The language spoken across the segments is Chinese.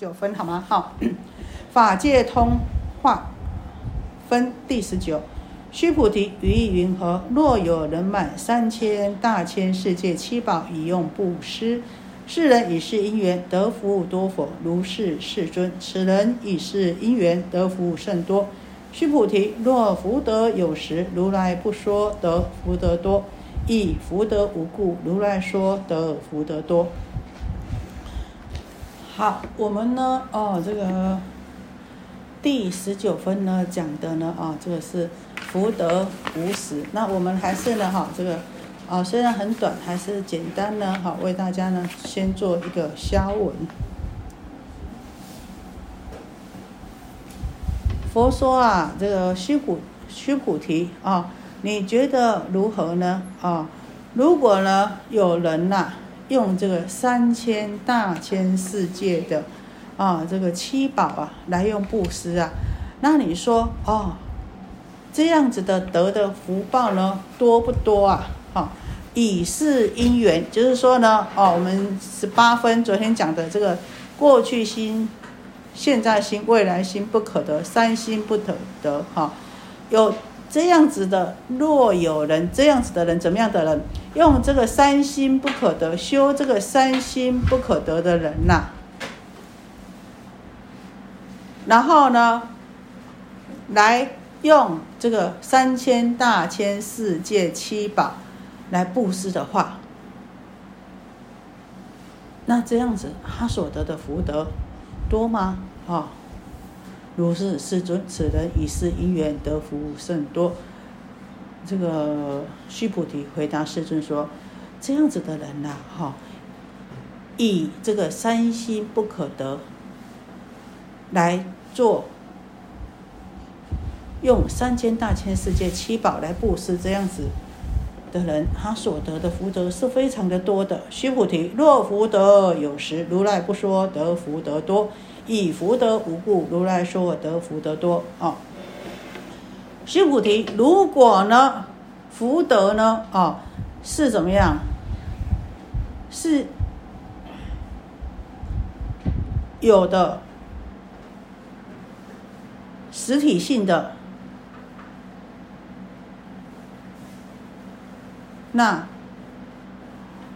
九分好吗？好，法界通化分第十九。须菩提，于意云何？若有人满三千大千世界七宝以用布施，世人以是因缘得福多否？如是，世尊。此人以是因缘得福甚多。须菩提，若福德有时，如来不说得福德多；亦福德无故，如来说得福德多。好，我们呢，哦，这个第十九分呢讲的呢，啊，这个是。福德无时，那我们还是呢，哈，这个，啊，虽然很短，还是简单呢，哈，为大家呢先做一个消文。佛说啊，这个须菩须菩提啊，你觉得如何呢？啊，如果呢有人呐，用这个三千大千世界的啊这个七宝啊来用布施啊，那你说哦？这样子的得的福报呢，多不多啊？哈，以是因缘，就是说呢，哦，我们十八分昨天讲的这个过去心、现在心、未来心不可得，三心不可得，哈，有这样子的，若有人这样子的人，怎么样的人，用这个三心不可得，修这个三心不可得的人呐，然后呢，来。用这个三千大千世界七宝来布施的话，那这样子他所得的福德多吗？啊，如是世尊，此人已是因缘得福甚多。这个须菩提回答世尊说：这样子的人呐，哈，以这个三心不可得来做。用三千大千世界七宝来布施，这样子的人，他所得的福德是非常的多的。须菩提，若福德有时，如来不说得福德多；以福德无故，如来说得福德多。啊，须菩提，如果呢，福德呢，啊，是怎么样？是有的，实体性的。那，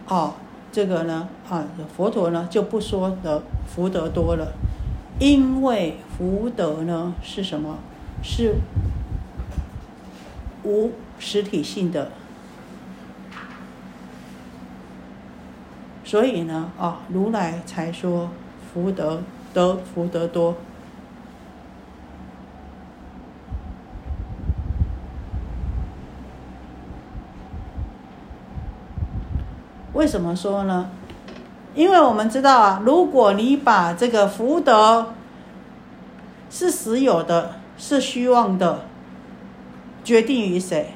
哦，这个呢，啊，佛陀呢就不说的福德多了，因为福德呢是什么？是无实体性的，所以呢，啊，如来才说福德得福德多。为什么说呢？因为我们知道啊，如果你把这个福德是实有的，是虚妄的，决定于谁？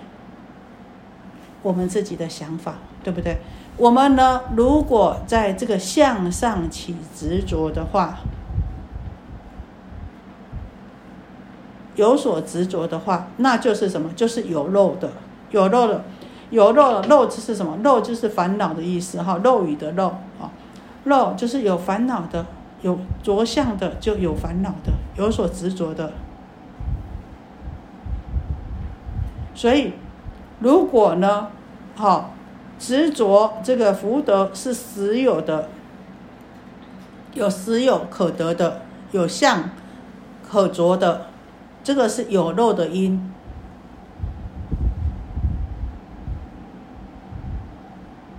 我们自己的想法，对不对？我们呢，如果在这个向上起执着的话，有所执着的话，那就是什么？就是有漏的，有漏的。有漏，漏就是什么？漏就是烦恼的意思，哈，漏语的漏啊，漏就是有烦恼的，有着相的就有烦恼的，有所执着的。所以，如果呢，好执着这个福德是实有的，有实有可得的，有相可着的，这个是有漏的因。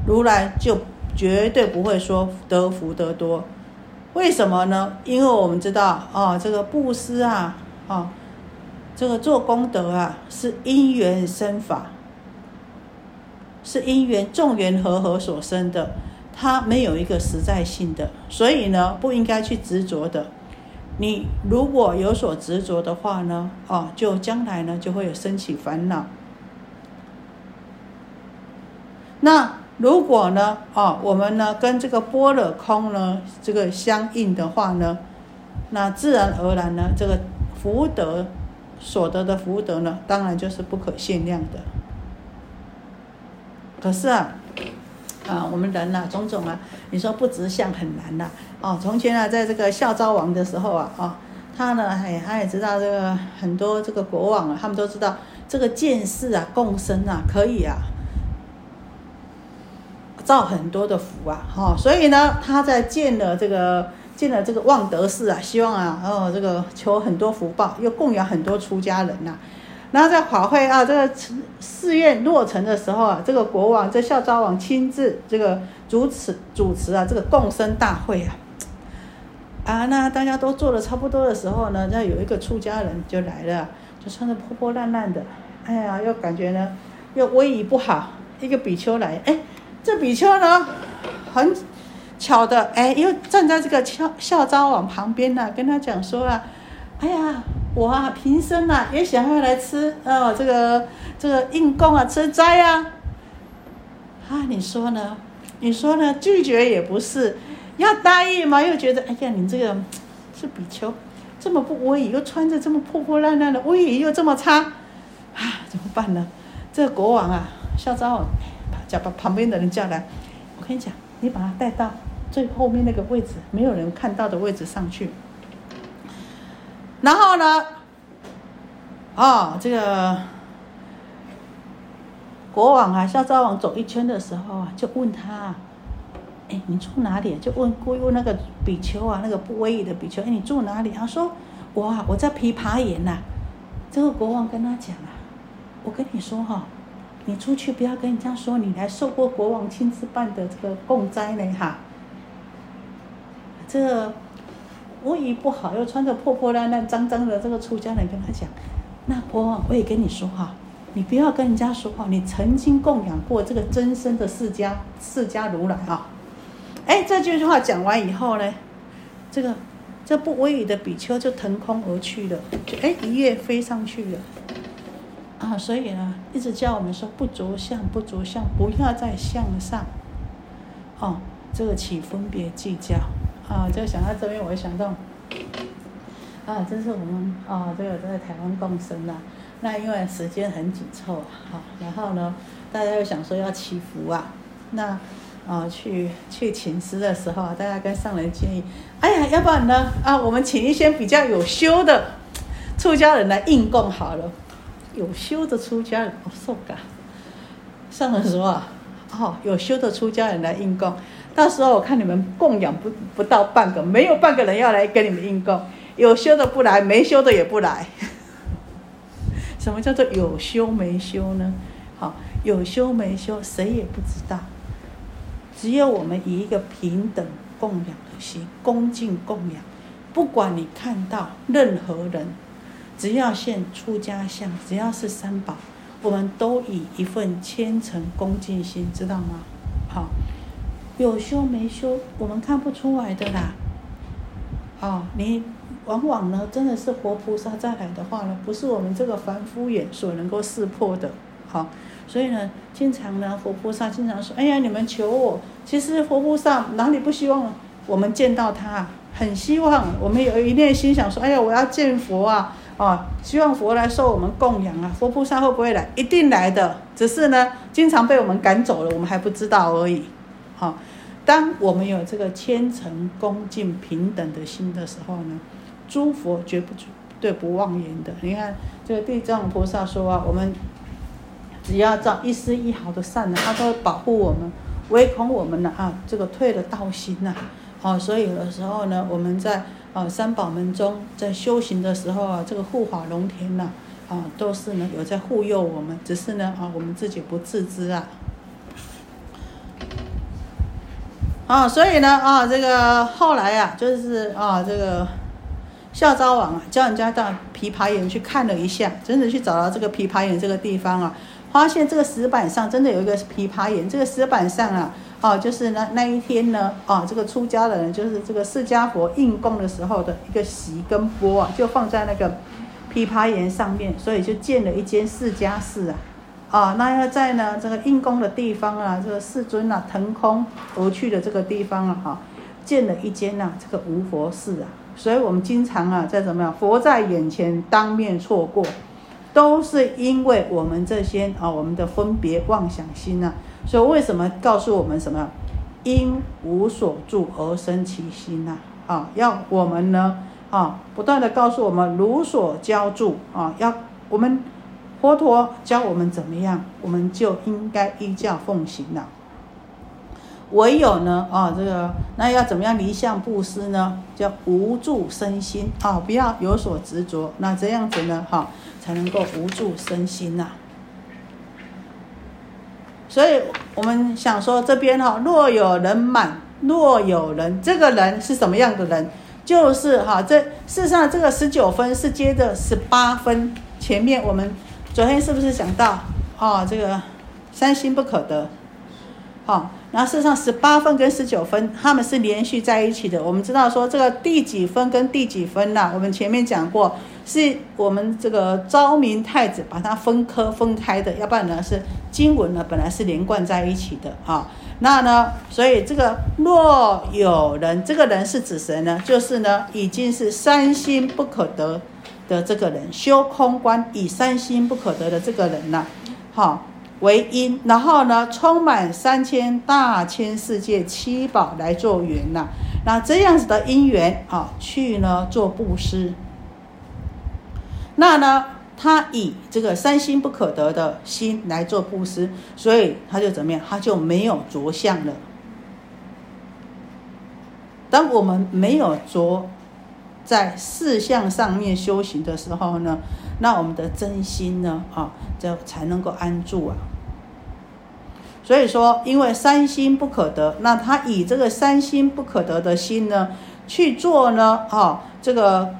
如来就绝对不会说得福德多，为什么呢？因为我们知道啊，这个布施啊，啊，这个做功德啊，是因缘生法，是因缘众缘和合所生的，它没有一个实在性的，所以呢，不应该去执着的。你如果有所执着的话呢，哦，就将来呢就会有升起烦恼。那。如果呢，哦，我们呢跟这个波若空呢这个相应的话呢，那自然而然呢，这个福德所得的福德呢，当然就是不可限量的。可是啊，啊，我们人呐，种种啊，你说不直相很难呐。哦，从前啊，在这个孝昭王的时候啊，啊，他呢，哎，他也知道这个很多这个国王啊，他们都知道这个见识啊，共生啊，可以啊，造很多的福啊，哈，所以呢，他在建了这个进了这个望德寺啊，希望啊，哦，这个求很多福报，又供养很多出家人呐。然后在法会啊，这个寺院落成的时候啊，这个国王这孝昭王亲自这个主持主持啊，这个共生大会啊，啊，那大家都做的差不多的时候呢，那有一个出家人就来了，就穿的破破烂烂的，哎呀，又感觉呢又威仪不好，一个比丘来，哎，这比丘呢很巧的，哎，又站在这个孝孝昭王旁边呢，跟他讲说啊，哎呀。我啊，平生啊也想要来吃哦，这个这个硬供啊，吃斋啊。啊，你说呢？你说呢？拒绝也不是，要答应嘛，又觉得哎呀，你这个是比丘，这么不威仪，又穿着这么破破烂烂的，威仪又这么差，啊，怎么办呢？这个国王啊，孝昭王叫把旁边的人叫来，我跟你讲，你把他带到最后面那个位置，没有人看到的位置上去。然后呢？哦，这个国王啊，孝昭王走一圈的时候啊，就问他：“哎，你住哪里？”就问故意问那个比丘啊，那个不威仪的比丘：“哎，你住哪里？”他说：“我啊，我在琵琶岩呐。”这个国王跟他讲啊：“我跟你说哈，你出去不要跟人家说你来受过国王亲自办的这个供斋呢哈。”这。我仪不好，又穿着破破烂烂、脏脏的，这个出家人跟他讲：“那国王，我也跟你说哈，你不要跟人家说话，你曾经供养过这个真身的释迦释迦如来啊。”哎，这句话讲完以后呢，这个这不威仪的比丘就腾空而去了，就哎一跃飞上去了啊！所以呢，一直叫我们说不着相，不着相，不要在相上哦，这个起分别计较。啊，就想到这边，我就想到，啊，这是我们啊，这个在台湾共生啦。那因为时间很紧凑啊，然后呢，大家又想说要祈福啊，那啊，去去请师的时候啊，大家跟上人建议，哎呀，要不然呢，啊，我们请一些比较有修的出家人来应供好了。有修的出家人，哦，受感。上人说啊，哦，有修的出家人来应供。到时候我看你们供养不不到半个，没有半个人要来跟你们应供，有修的不来，没修的也不来。什么叫做有修没修呢？好，有修没修谁也不知道，只有我们以一个平等供养的心，恭敬供养，不管你看到任何人，只要现出家相，只要是三宝，我们都以一份虔诚恭敬心，知道吗？好。有修没修，我们看不出来的啦。哦，你往往呢，真的是活菩萨再来的话呢，不是我们这个凡夫眼所能够识破的。好，所以呢，经常呢，活菩萨经常说：“哎呀，你们求我。”其实活菩萨哪里不希望我们见到他？很希望我们有一念心想说：“哎呀，我要见佛啊！”哦，希望佛来受我们供养啊。佛菩萨会不会来？一定来的，只是呢，经常被我们赶走了，我们还不知道而已。好。当我们有这个虔诚、恭敬、平等的心的时候呢，诸佛绝不对不妄言的。你看这个地藏菩萨说啊，我们只要造一丝一毫的善呢，他都会保护我们，唯恐我们呢啊，这个退了道心呐。哦，所以有的时候呢，我们在啊三宝门中在修行的时候啊，这个护法龙天呐，啊都是呢有在护佑我们，只是呢啊我们自己不自知啊。啊，所以呢，啊，这个后来啊，就是啊，这个孝昭王啊，叫人家到琵琶岩去看了一下，真的去找到这个琵琶岩这个地方啊，发现这个石板上真的有一个琵琶岩，这个石板上啊，哦，就是那那一天呢，啊，这个出家的人，就是这个释迦佛应供的时候的一个席跟钵啊，就放在那个琵琶岩上面，所以就建了一间释迦寺啊。啊，那要在呢这个应供的地方啊，这个世尊啊腾空而去的这个地方啊，哈，建了一间呐这个无佛寺啊，所以我们经常啊在怎么样，佛在眼前当面错过，都是因为我们这些啊我们的分别妄想心呐，所以为什么告诉我们什么？因无所住而生其心呐，啊，要我们呢，啊，不断的告诉我们如所教住啊，要我们佛陀教我们怎么样，我们就应该依教奉行了。唯有呢，啊，这个那要怎么样离相布施呢？叫无住身心啊，不要有所执着，那这样子呢，哈，才能够无住身心呐。所以我们想说这边哈，若有人满，若有人，这个人是什么样的人？就是哈，这事实上这个十九分是接着十八分，前面我们昨天是不是讲到啊？这个三心不可得，好。然后事实上，十八分跟十九分他们是连续在一起的。我们知道说这个第几分跟第几分呐？我们前面讲过，是我们这个昭明太子把它分科分开的，要不然呢是经文呢本来是连贯在一起的啊。那呢，所以这个若有人，这个人是指谁呢？就是呢已经是三心不可得的这个人，修空观以三心不可得的这个人呐，好。为因，然后呢，充满三千大千世界七宝来做缘呐。那这样子的因缘啊，去呢做布施。那呢，他以这个三心不可得的心来做布施，所以他就怎么样？他就没有着相了。当我们没有着在四相上面修行的时候呢，那我们的真心呢，啊，就才能够安住啊。所以说，因为三心不可得，那他以这个三心不可得的心呢去做呢，啊，这个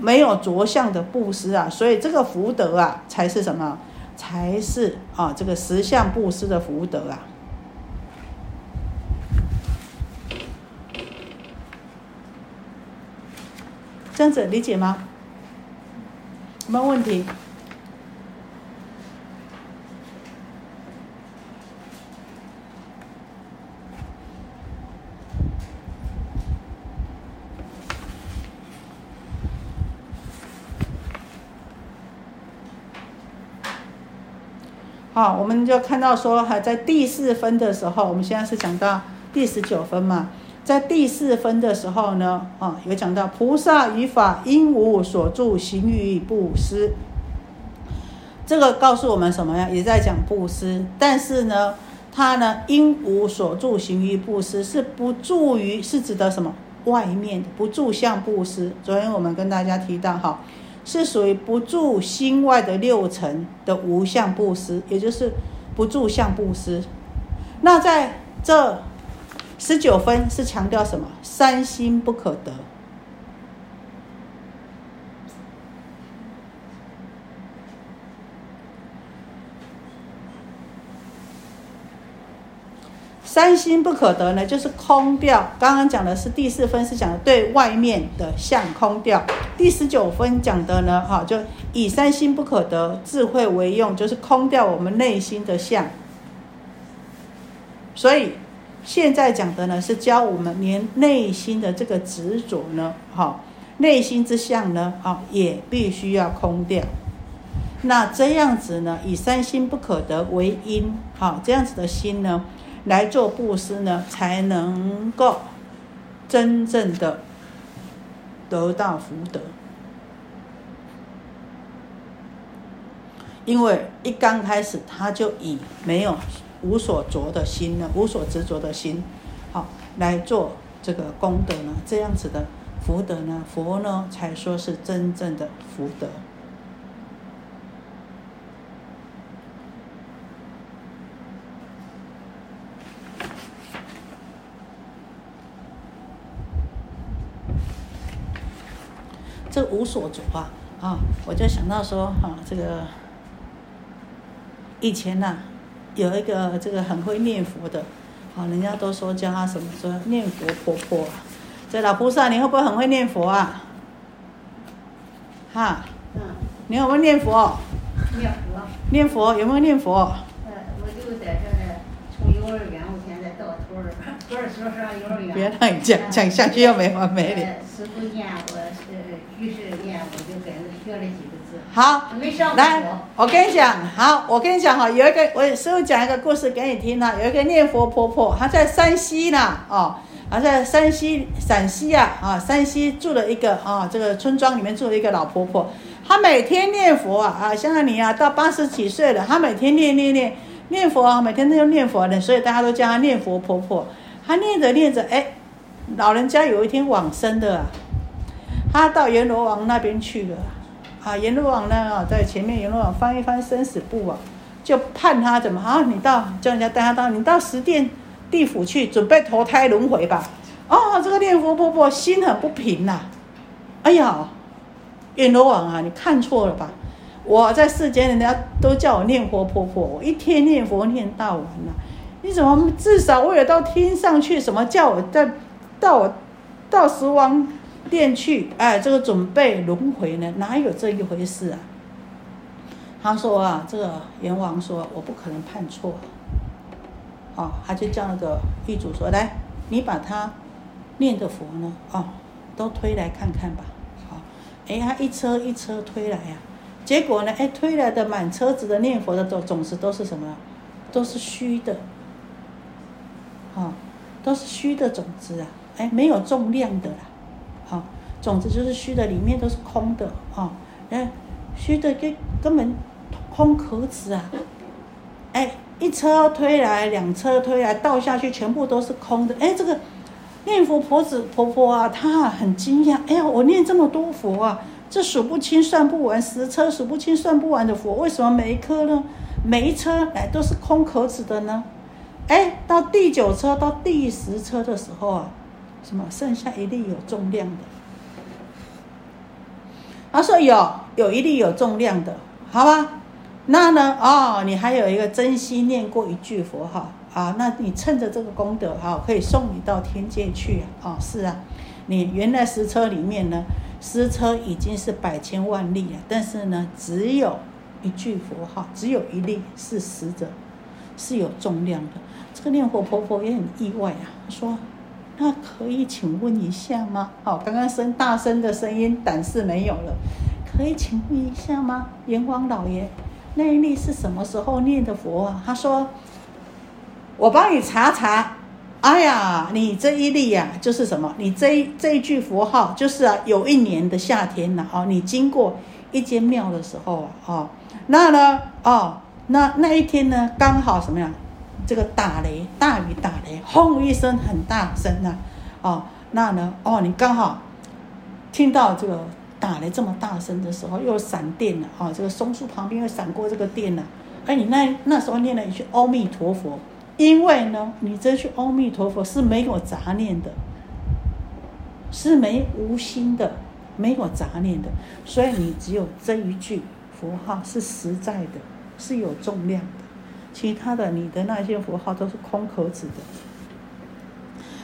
没有着相的布施啊，所以这个福德啊，才是什么？才是啊，这个实相布施的福德啊。这样子理解吗？没问题？我们就看到说，还在第四分的时候，我们现在是讲到第十九分嘛，在第四分的时候呢，啊，有讲到菩萨于法因无所住行于布施，这个告诉我们什么呀？也在讲布施，但是呢，它呢因无所住行于布施是不住于，是指的什么？外面不住相布施。昨天我们跟大家提到哈。是属于不住心外的六层的无相布施，也就是不住相布施。那在这十九分是强调什么？三心不可得。三心不可得呢，就是空掉。刚刚讲的是第四分，是讲的对外面的相空掉。第十九分讲的呢，哈，就以三心不可得，智慧为用，就是空掉我们内心的相。所以现在讲的呢，是教我们连内心的这个执着呢，哈，内心之相呢，啊，也必须要空掉。那这样子呢，以三心不可得为因，好，这样子的心呢。来做布施呢，才能够真正的得到福德。因为一刚开始，他就以没有无所着的心呢，无所执着的心，好来做这个功德呢，这样子的福德呢，佛呢才说是真正的福德。这无所着啊，啊，我就想到说，啊，这个以前呐，有一个这个很会念佛的，啊，人家都说叫他什么说念佛婆婆，这老菩萨，你会不会很会念佛啊？哈，嗯，你有没有念佛？念佛。念佛有没有念佛？呃，我就在这从幼儿园，我现在到头儿。不是说上幼儿园。别让你讲讲下去又没完没了。师傅念我是于是念，我就跟着学了几个字。好，来，我跟你讲，好，我跟你讲哈，有一个我师傅讲一个故事给你听呢。有一个念佛婆婆，她在山西呢，哦，她在山西陕西啊，啊，山西住了一个啊，这个村庄里面住了一个老婆婆，她每天念佛啊，啊，像你啊，到八十几岁了，她每天念念念念佛啊，每天都要念佛的，所以大家都叫她念佛婆婆。她念着念着，哎，老人家有一天往生的啊，她到阎罗王那边去了。啊，阎罗王呢啊，在前面阎罗王翻一翻生死簿啊，就判他怎么啊？你到叫人家带他到你到十殿地府去，准备投胎轮回吧。哦，这个念佛婆婆心很不平呐、哎呀，阎罗王啊，你看错了吧？我在世间，人家都叫我念佛婆婆，我一天念佛念到晚呐、你怎么至少为了到天上去，什么叫我在到我到十王电去？哎，这个准备轮回呢？哪有这一回事啊？他说啊，这个阎王说我不可能判错，哦，他就叫那个狱主说，来，你把他念的佛呢，哦，都推来看看吧。好、哎，他一车一车推来呀、结果呢，哎，推来的满车子的念佛的种种子都是什么？都是虚的，啊、都是虚的种子啊，哎，没有重量的啦，好、种子就是虚的，里面都是空的啊，哎，虚的根根本空壳子啊，哎，一车推来，两车推来，倒下去全部都是空的，哎，这个念佛婆子婆婆啊，她很惊讶，哎呀，我念这么多佛啊，这数不清算不完，十车数不清算不完的佛，为什么每一颗呢，每一车哎都是空壳子的呢？哎，到第九车到第十车的时候啊，什么剩下一粒有重量的？他说有，有一粒有重量的，好吧？那呢？哦，你还有一个真心念过一句佛号啊，那你趁着这个功德哈、可以送你到天界去啊！哦，是啊，你原来十车里面呢，十车已经是百千万粒了，但是呢，只有一句佛号，只有一粒是死者，是有重量的。这个念佛婆婆也很意外啊，说：“那可以请问一下吗？哦，刚刚声大声的声音，胆是没有了，可以请问一下吗？阎王老爷，那一粒是什么时候念的佛啊？”他说：“我帮你查查。”哎呀，你这一粒呀、就是什么？你这一这一句佛号，就是啊，有一年的夏天呐、哦，你经过一间庙的时候啊，哦，那呢，哦，那那一天呢，刚好什么呀？这个打雷，大雨打雷，轰一声很大声呐、哦，那呢，哦，你刚好听到这个打雷这么大声的时候，又闪电了，哦，这个松树旁边又闪过这个电了，哎，你那那时候念了一句阿弥陀佛，因为呢，你这句阿弥陀佛是没有杂念的，是没无心的，没有杂念的，所以你只有这一句佛号是实在的，是有重量的。其他的你的那些佛号都是空壳子的，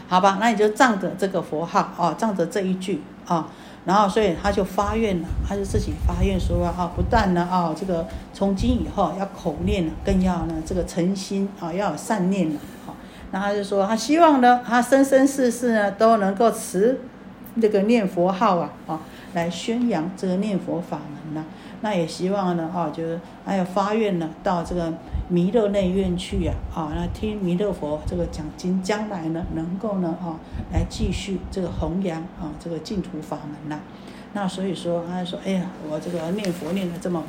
好吧？那你就仗着这个佛号啊，仗着这一句啊，然后所以他就发愿了，他就自己发愿说啊，不但呢啊，这个从今以后要口念了，更要呢这个诚心啊，要有善念了啊。那他就说，他希望呢，他生生世世呢都能够持这个念佛号啊啊，来宣扬这个念佛法门呢、那也希望呢啊，就是还有发愿呢，到这个弥勒内院去呀啊，那听弥勒佛这个讲经，将来呢能够呢啊来继续这个弘扬啊这个净土法门呐、那所以说，他说，哎呀，我这个念佛念的这么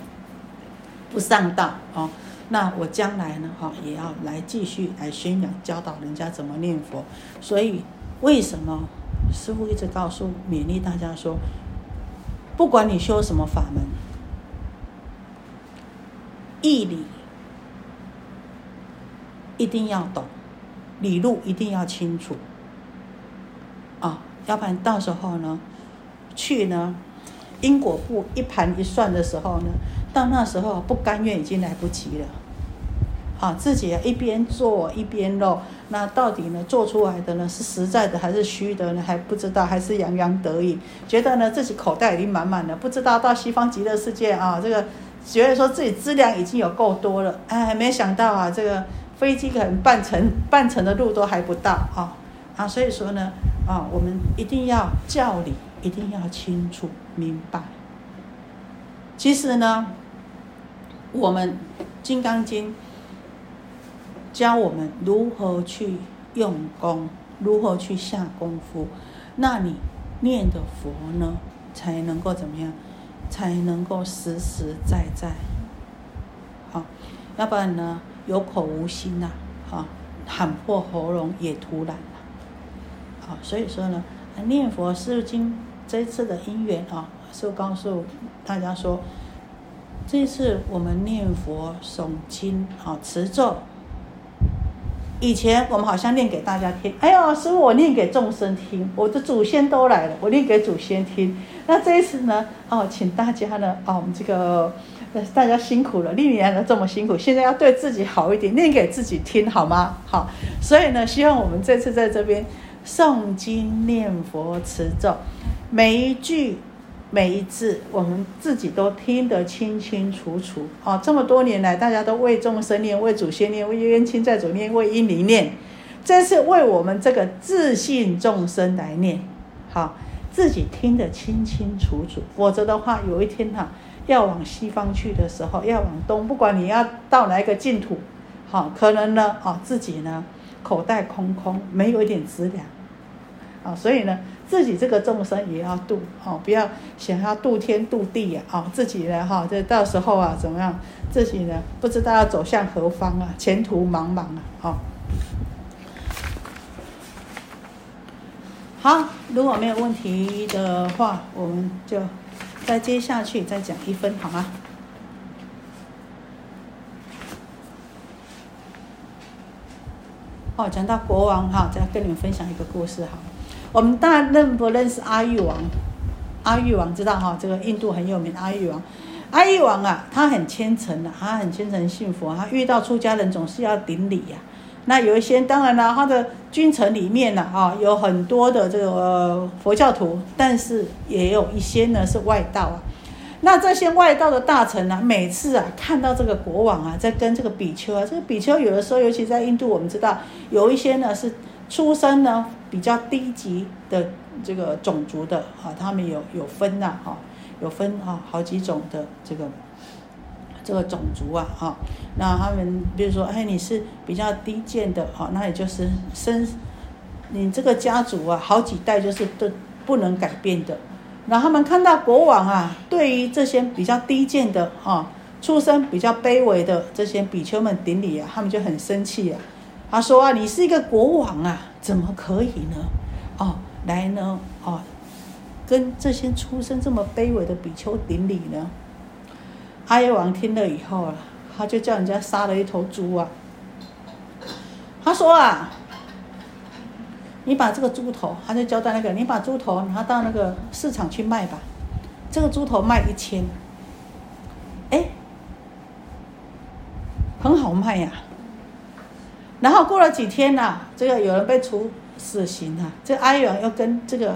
不上道啊，那我将来呢哈也要来继续来宣扬教导人家怎么念佛。所以为什么师父一直告诉勉励大家说，不管你修什么法门，义理一定要懂，理路一定要清楚啊，要不然到时候呢，去呢因果簿一盘一算的时候呢，到那时候不甘愿已经来不及了。啊，自己一边做一边漏，那到底呢做出来的呢是实在的还是虚的呢？还不知道，还是洋洋得意，觉得呢自己口袋已经满满了，不知道到西方极乐世界啊，这个觉得说自己资粮已经有够多了，哎，没想到啊，这个飞机可能半程半程的路都还不到啊，啊，所以说呢，啊，我们一定要教理，一定要清楚明白。其实呢，我们《金刚经》教我们如何去用功，如何去下功夫，那你念的佛呢，才能够怎么样？才能够实实在在。好，要不然呢，有口无心呐，啊，喊破喉咙也突然。好，所以说呢，念佛是经这一次的因缘啊，是告诉大家说，这次我们念佛诵经啊，持咒。以前我们好像念给大家听，哎呦，师傅我念给众生听，我的祖先都来了，我念给祖先听。那这一次呢，哦，请大家呢，哦，我们这个 大家辛苦了，历年了这么辛苦，现在要对自己好一点，念给自己听好吗？好，所以呢，希望我们这次在这边。诵经念佛持咒，每一句每一字，我们自己都听得清清楚楚。哦，这么多年来，大家都为众生念，为祖先念，为冤亲债主念，为因灵念，这是为我们这个自信众生来念。好，自己听得清清楚楚。否则的话，有一天哈，要往西方去的时候，要往东，不管你要到哪一个净土，好，可能呢，哦，自己呢。口袋空空，没有一点资粮，啊，所以呢，自己这个众生也要度，哦，不要想要度天度地呀，啊，自己呢，哈，这到时候啊，怎么样？自己呢，不知道要走向何方啊，前途茫茫啊，哦。好，如果没有问题的话，我们就再接下去再讲一分，好吗？哦，讲到国王哈，再跟你们分享一个故事哈。我们大家认不认识阿育王？阿育王知道哈，这个印度很有名阿育王。阿育王啊，他很虔诚的，他很虔诚信佛，他遇到出家人总是要顶礼呀。那有一些当然了，他的君臣里面呢，啊，有很多的这个佛教徒，但是也有一些呢是外道啊。那这些外道的大臣呢，每次啊看到这个国王啊，在跟这个比丘啊，这个比丘有的时候，尤其在印度，我们知道有一些呢是出身呢比较低级的这个种族的啊，他们有有分呐哈，有分啊好几种的这个这个种族啊哈，那他们比如说，哎，你是比较低贱的哈，那也就是生你这个家族啊，好几代就是都不能改变的。那他们看到国王啊，对于这些比较低贱的啊，出身比较卑微的这些比丘们顶礼啊，他们就很生气啊。他说啊，你是一个国王啊，怎么可以呢？哦，来呢，哦，跟这些出身这么卑微的比丘顶礼呢？阿耶王听了以后啊，他就叫人家杀了一头猪啊。他说啊。你把这个猪头，他就交代那个，你把猪头拿到那个市场去卖吧。这个猪头卖一千，哎，很好卖呀。然后过了几天呐，这个有人被处死刑了。这阿勇又跟这个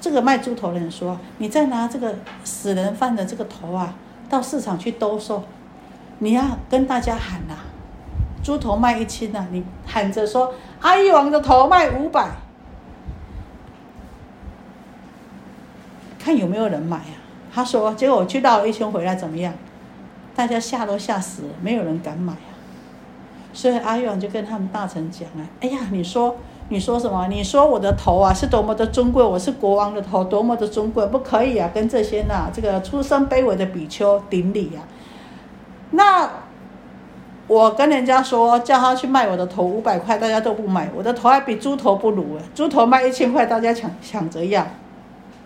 这个卖猪头的人说：“你再拿这个死人犯的这个头啊，到市场去兜售，你要跟大家喊呐，猪头卖一千呐，你喊着说。”阿育王的头卖五百，看有没有人买啊？他说，结果我去绕了一圈回来，怎么样？大家吓都吓死了，没有人敢买。所以阿育王就跟他们大臣讲啊：“哎呀，你说你说什么？你说我的头啊是多么的尊贵，我是国王的头，多么的尊贵，不可以啊，跟这些呐这个出身卑微的比丘顶礼啊。那。”我跟人家说，叫他去卖我的头五百块，大家都不买。我的头还比猪头不如哎，猪头卖一千块，大家抢抢着要。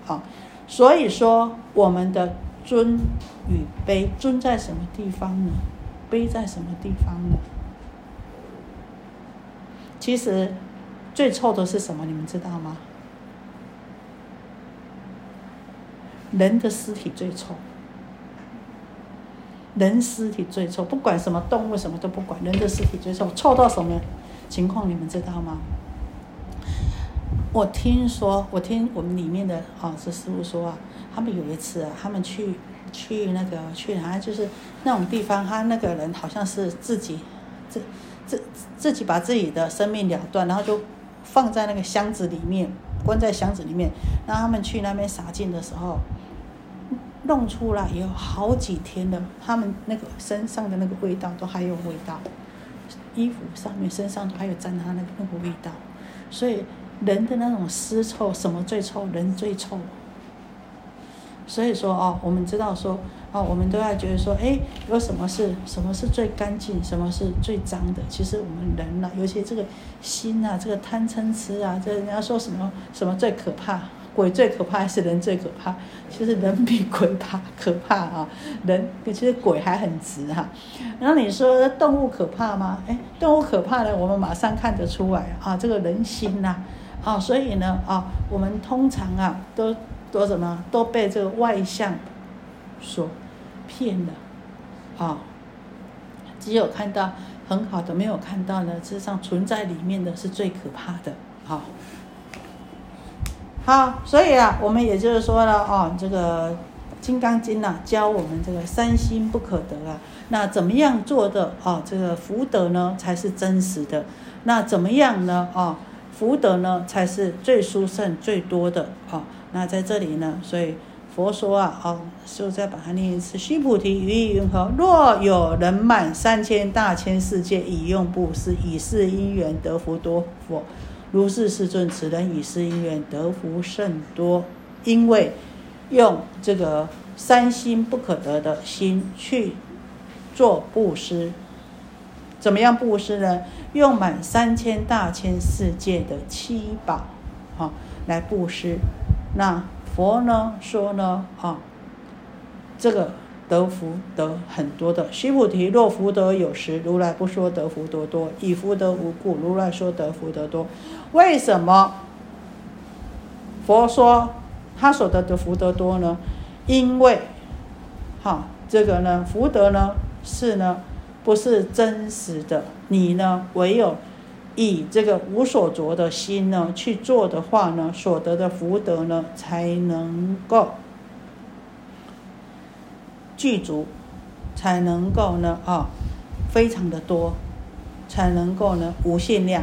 好，所以说我们的尊与卑，尊在什么地方呢？卑在什么地方呢？其实最臭的是什么？你们知道吗？人的尸体最臭。人尸体最臭，不管什么动物什么都不管，人的尸体最臭，臭到什么情况？你们知道吗？我听说，我听我们里面的啊，这师傅说啊，他们有一次啊，他们去去那个去好像就是那种地方，他那个人好像是自己自自自己把自己的生命了断，然后就放在那个箱子里面，关在箱子里面，让他们去那边洒净的时候，弄出来有好几天了，他们那个身上的那个味道都还有味道，衣服上面、身上都还有沾他那个那个味道，所以人的那种尸臭，什么最臭？人最臭。所以说哦，我们知道说哦，我们都要觉得说，哎，有什么是什么是最干净，什么是最脏的？其实我们人呐，尤其这个心啊，这个贪嗔痴啊，这人家说什么什么最可怕？鬼最可怕还是人最可怕？其实人比鬼怕 可怕啊！人其实鬼还很直哈。然后你说动物可怕吗？哎，动物可怕呢，我们马上看得出来啊，这个人心呐，啊，所以呢啊，我们通常啊都。都什么都被这个外相所骗了啊！只有看到很好的，没有看到呢，事实上存在里面的是最可怕的啊！好，所以啊，我们也就是说了哦，这个《金刚经》呢，教我们这个三心不可得啊。那怎么样做的啊？这个福德呢，才是真实的。那怎么样呢？啊，福德呢，才是最殊胜、最多的啊。那在这里呢，所以佛说啊，哦，就再把它念一次：须菩提，于意云何？若有人满三千大千世界以用布施，以是因缘得福多。佛如是世尊，此人以是因缘得福甚多，因为用这个三心不可得的心去做布施。怎么样布施呢？用满三千大千世界的七宝，哈，来布施。那佛呢说呢啊，这个得福得很多的。须菩提，若福德有时，如来不说得福多多；以福德无故，如来说得福德多。为什么佛说他所得的福德多呢？因为，哈，这个呢福德呢是呢不是真实的，你呢唯有。以这个无所着的心呢去做的话呢，所得的福德呢才能够具足，才能够呢啊非常的多，才能够呢无限量。